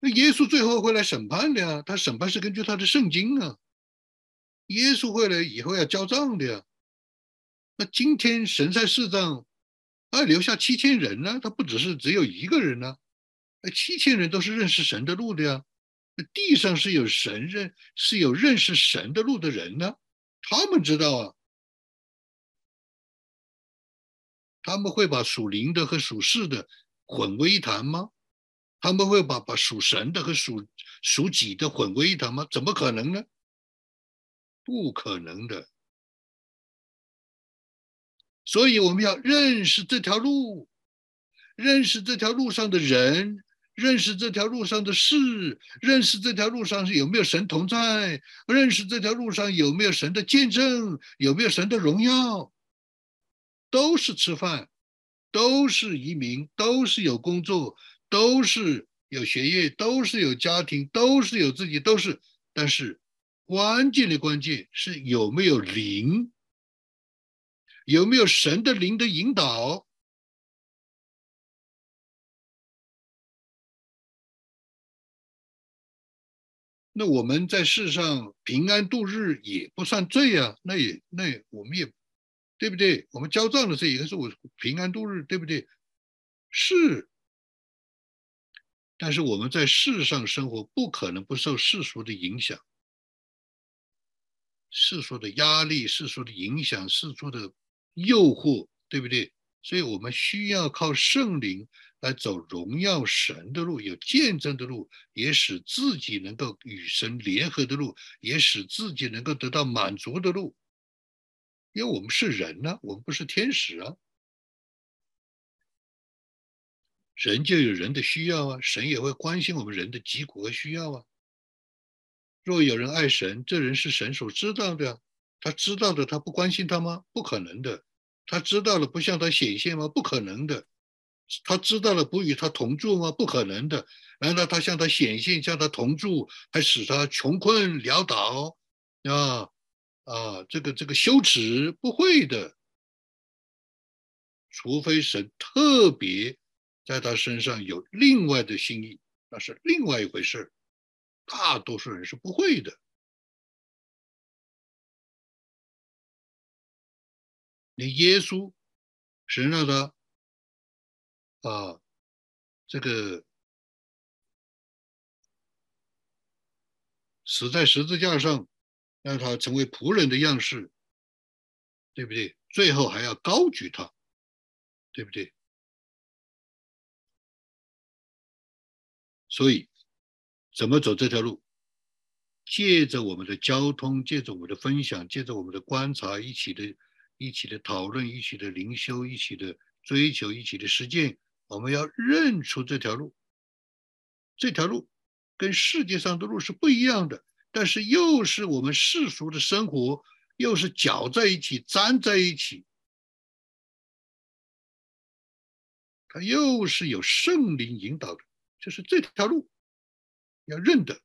S1: 那耶稣最后会来审判的呀，他审判是根据他的圣经啊。耶稣会来以后要交账的呀。那今天神在世上，啊，留下七千人呢，他不只是只有一个人呢，那七千人都是认识神的路的呀。地上是有神认，是有认识神的路的人呢，他们知道啊，他们会把属灵的和属世的混为一谈吗？他们会把把属神的和属属己的混为一谈吗？怎么可能呢？不可能的。所以我们要认识这条路，认识这条路上的人，认识这条路上的事，认识这条路上是有没有神同在，认识这条路上有没有神的见证，有没有神的荣耀，都是吃饭，都是移民，都是有工作。都是有学业，都是有家庭，都是有自己，都是。但是关键的关键是有没有灵，有没有神的灵的引导。那我们在世上平安度日也不算罪啊，那也那我们也对不对？我们交账的时候也是我平安度日，对不对？是。但是我们在世上生活，不可能不受世俗的影响，世俗的压力、世俗的影响、世俗的诱惑，对不对？所以我们需要靠圣灵来走荣耀神的路，有见证的路，也使自己能够与神联合的路，也使自己能够得到满足的路。因为我们是人呢，我们不是天使啊。人就有人的需要啊，神也会关心我们人的疾苦和需要啊。若有人爱神，这人是神所知道的。他知道的，他不关心他吗？不可能的。他知道了，不向他显现吗？不可能的。他知道了，不与他同住吗？不可能的。难道他向他显现，向他同住，还使他穷困潦倒啊啊？这个这个羞耻不会的，除非神特别在他身上有另外的心意，那是另外一回事大多数人是不会的。连耶稣，神让他啊，这个死在十字架上，让他成为仆人的样式，对不对？最后还要高举他，对不对？所以，怎么走这条路？借着我们的交通，借着我们的分享，借着我们的观察，一起的。一起的讨论，一起的灵修，一起的追求，一起的实践。我们要认出这条路，这条路跟世界上的路是不一样的，但是又是我们世俗的生活，又是搅在一起、粘在一起。它又是有圣灵引导的，就是这条路要认得。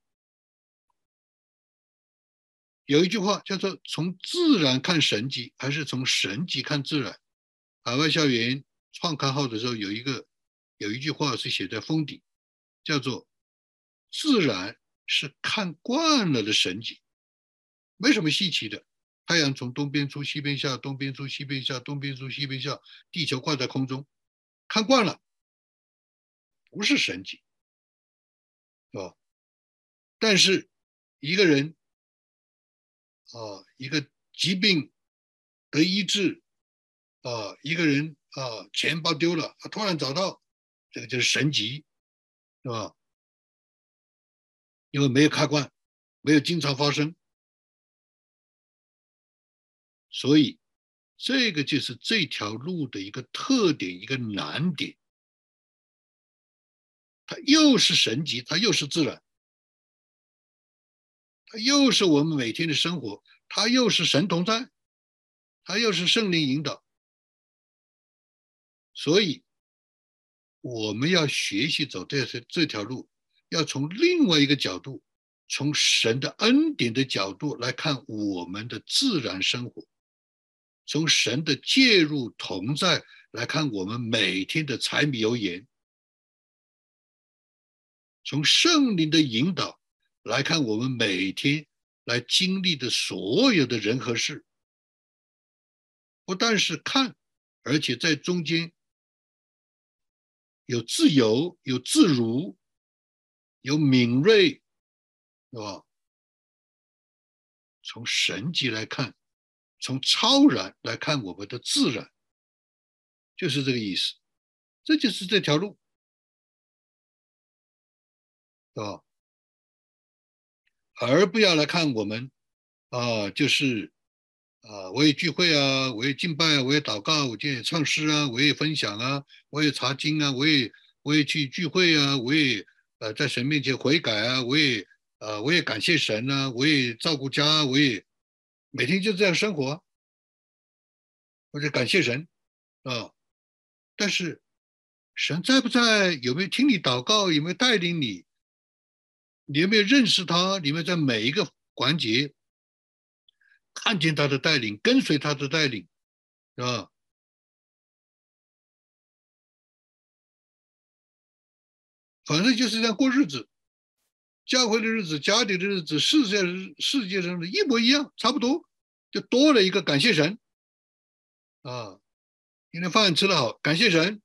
S1: 有一句话叫做“从自然看神迹，还是从神迹看自然”。海外校园创刊号的时候，有一个有一句话是写在封底，叫做“自然是看惯了的神迹，没什么稀奇的。太阳从东边出西边下，东边出西边下，东边出西边下，地球挂在空中，看惯了，不是神迹，是吧？但是一个人。啊，一个疾病得医治，啊，一个人啊，钱包丢了，他突然找到，这个就是神迹，是吧？因为没有开关，没有经常发生，所以这个就是这条路的一个特点，一个难点。它又是神迹，它又是自然。它又是我们每天的生活，它又是神同在，它又是圣灵引导，所以我们要学习走这这这条路，要从另外一个角度，从神的恩典的角度来看我们的自然生活，从神的介入同在来看我们每天的柴米油盐，从圣灵的引导。来看我们每天来经历的所有的人和事，不但是看，而且在中间有自由、有自如、有敏锐，是吧？从神级来看，从超然来看我们的自然，就是这个意思。这就是这条路，啊？而不要来看我们，啊，就是啊，我也聚会啊，我也敬拜，我也祷告，我也唱诗啊，我也分享啊，我也查经啊，我也我也去聚会啊，我也呃在神面前悔改啊，我也呃我也感谢神啊，我也照顾家，我也每天就这样生活，或者感谢神啊，但是神在不在？有没有听你祷告？有没有带领你？你有没有认识他？你们在每一个环节看见他的带领，跟随他的带领，是吧？反正就是这样过日子，教会的日子、家庭的日子、世界世界上的一模一样，差不多，就多了一个感谢神啊！今天饭吃的好，感谢神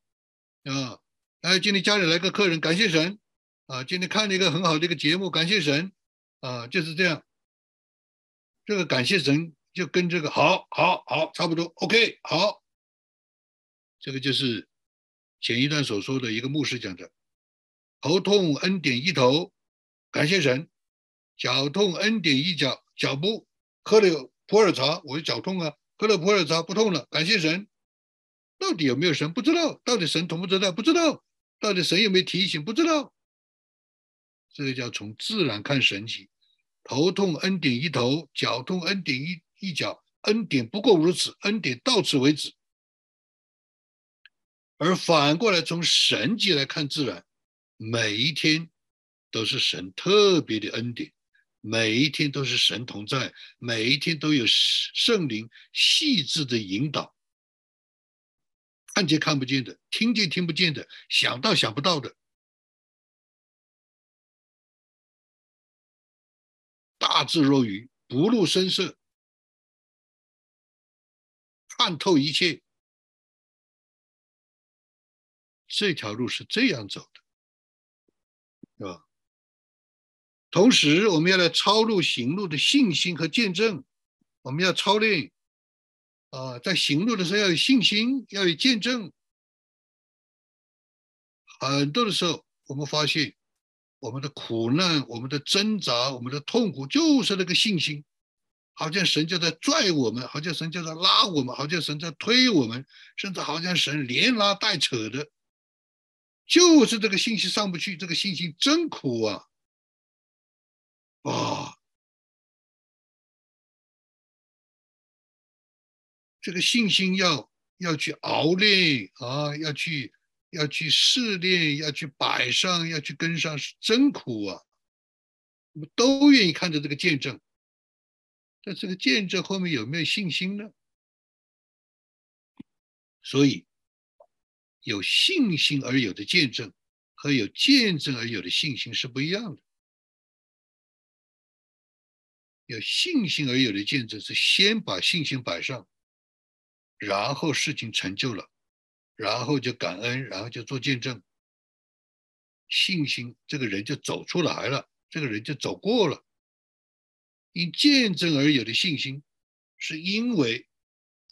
S1: 啊！哎，今天家里来个客人，感谢神。啊，今天看了一个很好的一个节目，感谢神，啊，就是这样。这个感谢神就跟这个好好好差不多，OK，好。这个就是前一段所说的一个牧师讲的：头痛恩典一头，感谢神；脚痛恩典一脚，脚步喝了普洱茶，我就脚痛啊，喝了普洱茶不痛了，感谢神。到底有没有神？不知道。到底神同不知道？不知道。到底神有没有提醒？不知道。这个叫从自然看神奇，头痛恩典一头，脚痛恩典一一脚，恩典不过如此，恩典到此为止。而反过来，从神迹来看自然，每一天都是神特别的恩典，每一天都是神同在，每一天都有圣灵细致的引导。看见看不见的，听见听不见的，想到想不到的，大智若愚，不露声色，看透一切。这条路是这样走的，是吧？同时，我们要来抄录行路的信心和见证，我们要操练。啊，在行路的时候要有信心，要有见证。很多的时候，我们发现我们的苦难、我们的挣扎、我们的痛苦，就是那个信心，好像神就在拽我们，好像神就在拉我们，好像神在推我们，甚至好像神连拉带扯的，就是这个信心上不去，这个信心真苦啊！啊！这个信心要要去熬练啊，要去要去试炼，要去摆上，要去跟上，是真苦啊！我们都愿意看着这个见证，但这个见证后面有没有信心呢？所以，有信心而有的见证和有见证而有的信心是不一样的。有信心而有的见证是先把信心摆上。然后事情成就了，然后就感恩，然后就做见证。信心，这个人就走出来了，这个人就走过了。因见证而有的信心，是因为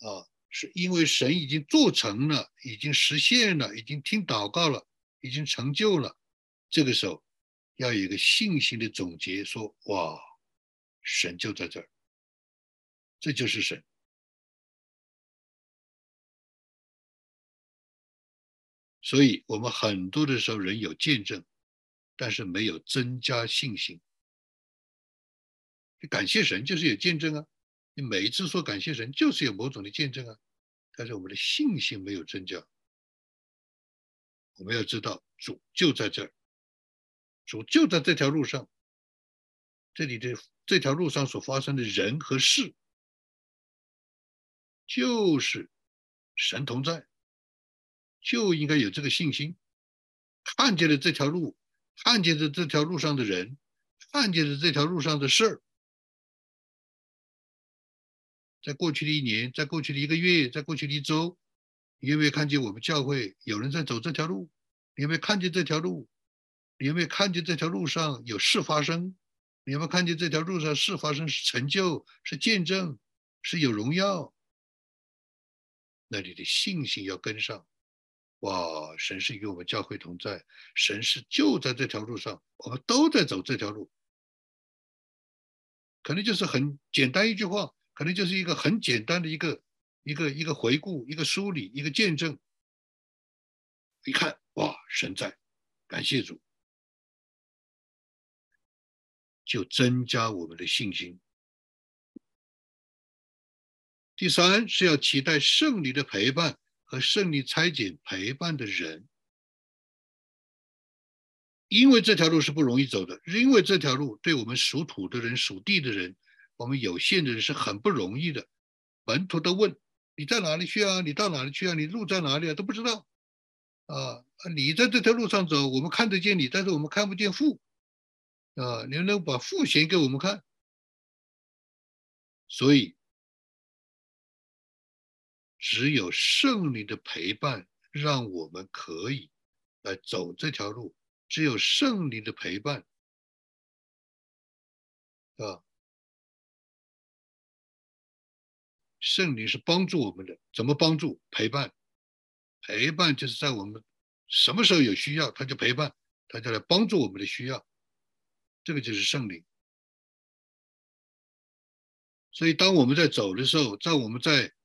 S1: 啊，是因为神已经做成了，已经实现了，已经听祷告了，已经成就了。这个时候要有一个信心的总结，说：哇，神就在这儿，这就是神。所以，我们很多的时候人有见证，但是没有增加信心。感谢神就是有见证啊，你每一次说感谢神就是有某种的见证啊，但是我们的信心没有增加。我们要知道，主就在这儿，主就在这条路上，这里的这条路上所发生的人和事，就是神同在。就应该有这个信心，看见了这条路，看见了这条路上的人，看见了这条路上的事儿。在过去的一年，在过去的一个月，在过去的一周，你有没有看见我们教会有人在走这条路？你有没有看见这条路？你有没有看见这条路上有事发生？你有没有看见这条路上事发生是成就，是见证，是有荣耀？那你的信心要跟上。哇！神是与我们教会同在，神是就在这条路上，我们都在走这条路。可能就是很简单一句话，可能就是一个很简单的一个一个一个回顾，一个梳理，一个见证。一看，哇！神在，感谢主，就增加我们的信心。第三是要期待胜利的陪伴。和胜利拆解陪伴的人，因为这条路是不容易走的，因为这条路对我们属土的人、属地的人，我们有限的人是很不容易的。门徒都问：“你在哪里去啊？你到哪里去啊？你路在哪里啊？”都不知道。啊，你在这条路上走，我们看得见你，但是我们看不见父。啊，你能把父显给我们看？所以。只有圣灵的陪伴，让我们可以来走这条路。只有圣灵的陪伴，啊，圣灵是帮助我们的。怎么帮助？陪伴，陪伴就是在我们什么时候有需要，他就陪伴，他就来帮助我们的需要。这个就是圣灵。所以，当我们在走的时候，在我们在。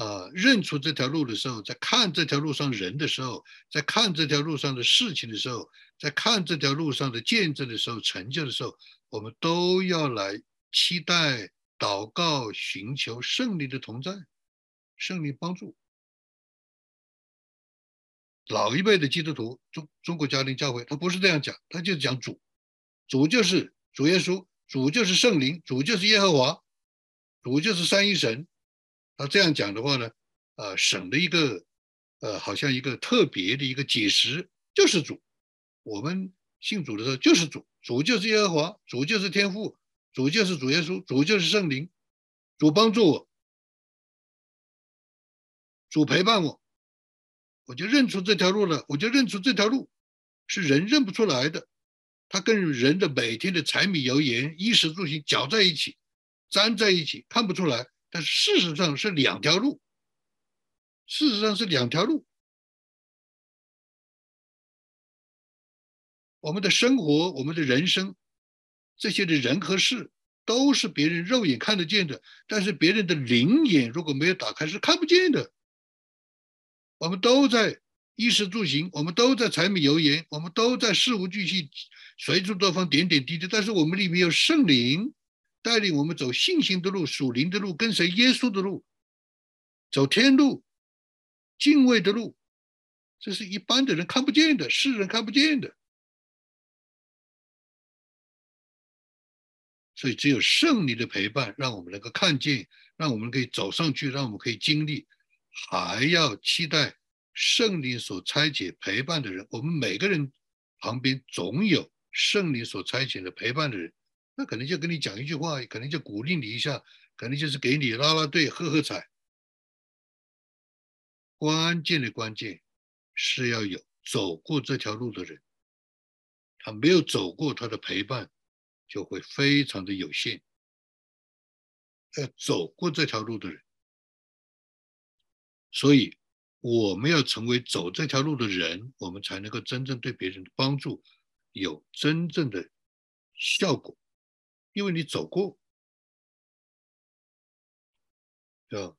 S1: 啊，认出这条路的时候，在看这条路上人的时候，在看这条路上的事情的时候，在看这条路上的见证的时候，成就的时候，我们都要来期待、祷告、寻求圣灵的同在，圣灵帮助。老一辈的基督徒，中中国家庭教会，他不是这样讲，他就讲主，主就是主耶稣，主就是圣灵，主就是耶和华，主就是三一神。他这样讲的话呢，呃，省了一个，呃，好像一个特别的一个解释，就是主。我们信主的时候就是主，主就是耶和华，主就是天父，主就是主耶稣，主就是圣灵，主帮助我，主陪伴我。我就认出这条路了，我就认出这条路是人认不出来的，它跟人的每天的柴米油盐、衣食住行搅在一起、粘在一起，看不出来。但事实上是两条路，事实上是两条路。我们的生活、我们的人生，这些的人和事，都是别人肉眼看得见的，但是别人的灵眼如果没有打开，是看不见的。我们都在衣食住行，我们都在柴米油盐，我们都在事无巨细、随处多方、点点滴滴。但是我们里面有圣灵带领我们走信心的路、属灵的路、跟随耶稣的路、走天路、敬畏的路，这是一般的人看不见的，世人看不见的。所以只有圣灵的陪伴，让我们能够看见，让我们可以走上去，让我们可以经历。还要期待圣灵所差遣陪伴的人。我们每个人旁边总有圣灵所差遣的陪伴的人，那可能就跟你讲一句话，可能就鼓励你一下，可能就是给你拉拉队、喝喝彩。关键的关键是要有走过这条路的人，他没有走过，他的陪伴就会非常的有限。要走过这条路的人。所以，我们要成为走这条路的人，我们才能够真正对别人的帮助有真正的效果。因为你走过，对吧？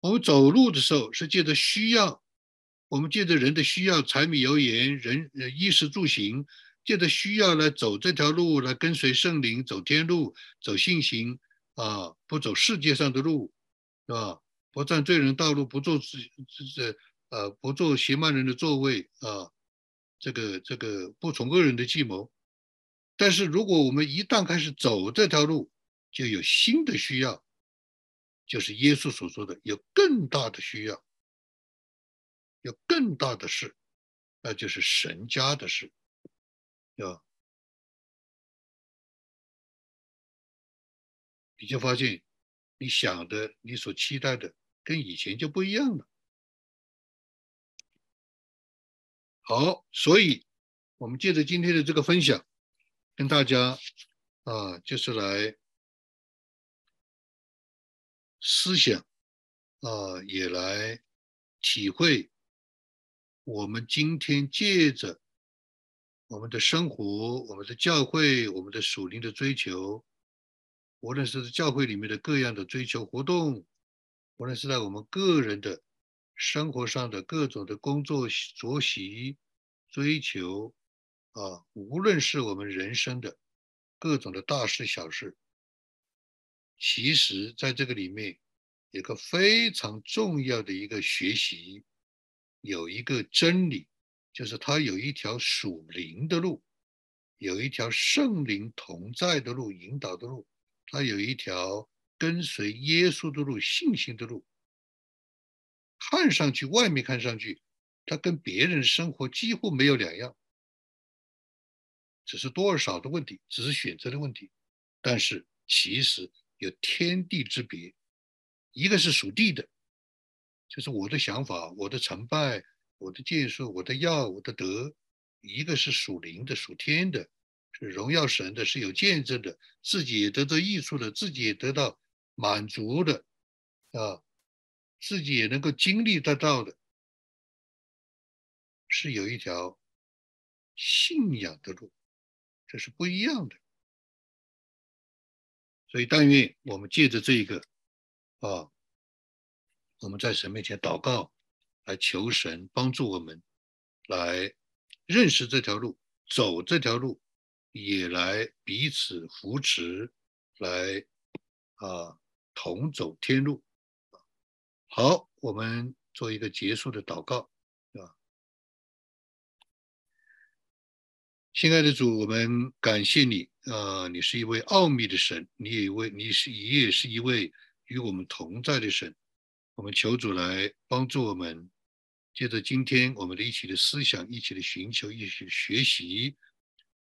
S1: 我们走路的时候是借着需要，我们借着人的需要，柴米油盐，人衣食住行，借着需要来走这条路，来跟随圣灵，走天路，走信行。啊，不走世界上的路，是吧？不占罪人道路，不做这这呃，不做邪蛮人的座位啊，这个这个不从恶人的计谋。但是如果我们一旦开始走这条路，就有新的需要，就是耶稣所说的有更大的需要，有更大的事，那就是神家的事，啊。你就发现，你想的、你所期待的，跟以前就不一样了。好，所以我们借着今天的这个分享，跟大家啊，就是来思想啊，也来体会我们今天借着我们的生活、我们的教会、我们的属灵的追求。无论是教会里面的各样的追求活动，无论是在我们个人的生活上的各种的工作作息追求，啊，无论是我们人生的各种的大事小事，其实在这个里面有个非常重要的一个学习，有一个真理，就是它有一条属灵的路，有一条圣灵同在的路，引导的路。他有一条跟随耶稣的路，信心的路。看上去，外面看上去，他跟别人生活几乎没有两样，只是多而少的问题，只是选择的问题。但是其实有天地之别，一个是属地的，就是我的想法、我的成败、我的建树、我的要、我的德；一个是属灵的、属天的。是荣耀神的，是有见证的，自己也得到益处的，自己也得到满足的，啊，自己也能够经历得到的，是有一条信仰的路，这是不一样的。所以，但愿我们借着这一个，啊，我们在神面前祷告，来求神帮助我们，来认识这条路。走这条路，也来彼此扶持，来啊同走天路。好，我们做一个结束的祷告，亲爱的主，我们感谢你，啊，你是一位奥秘的神，你也为你是你也是一位与我们同在的神。我们求主来帮助我们，借着今天我们的一起的思想，一起的寻求，一起学习，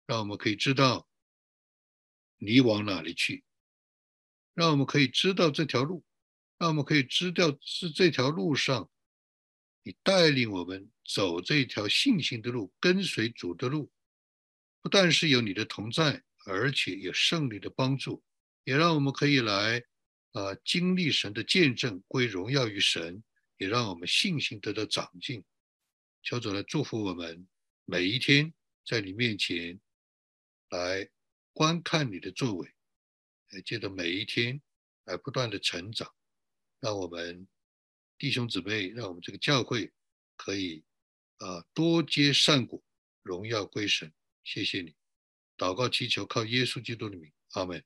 S1: 让我们可以知道你往哪里去，让我们可以知道这条路，让我们可以知道是这条路上你带领我们走这条信心的路，跟随主的路，不但是有你的同在，而且有胜利的帮助，也让我们可以来。啊，经历神的见证，归荣耀于神，也让我们信心得到长进。求主来祝福我们每一天，在你面前来观看你的作为，来记得每一天来不断的成长，让我们弟兄姊妹，让我们这个教会可以啊多结善果，荣耀归神。谢谢你，祷告祈求靠耶稣基督的名，阿门。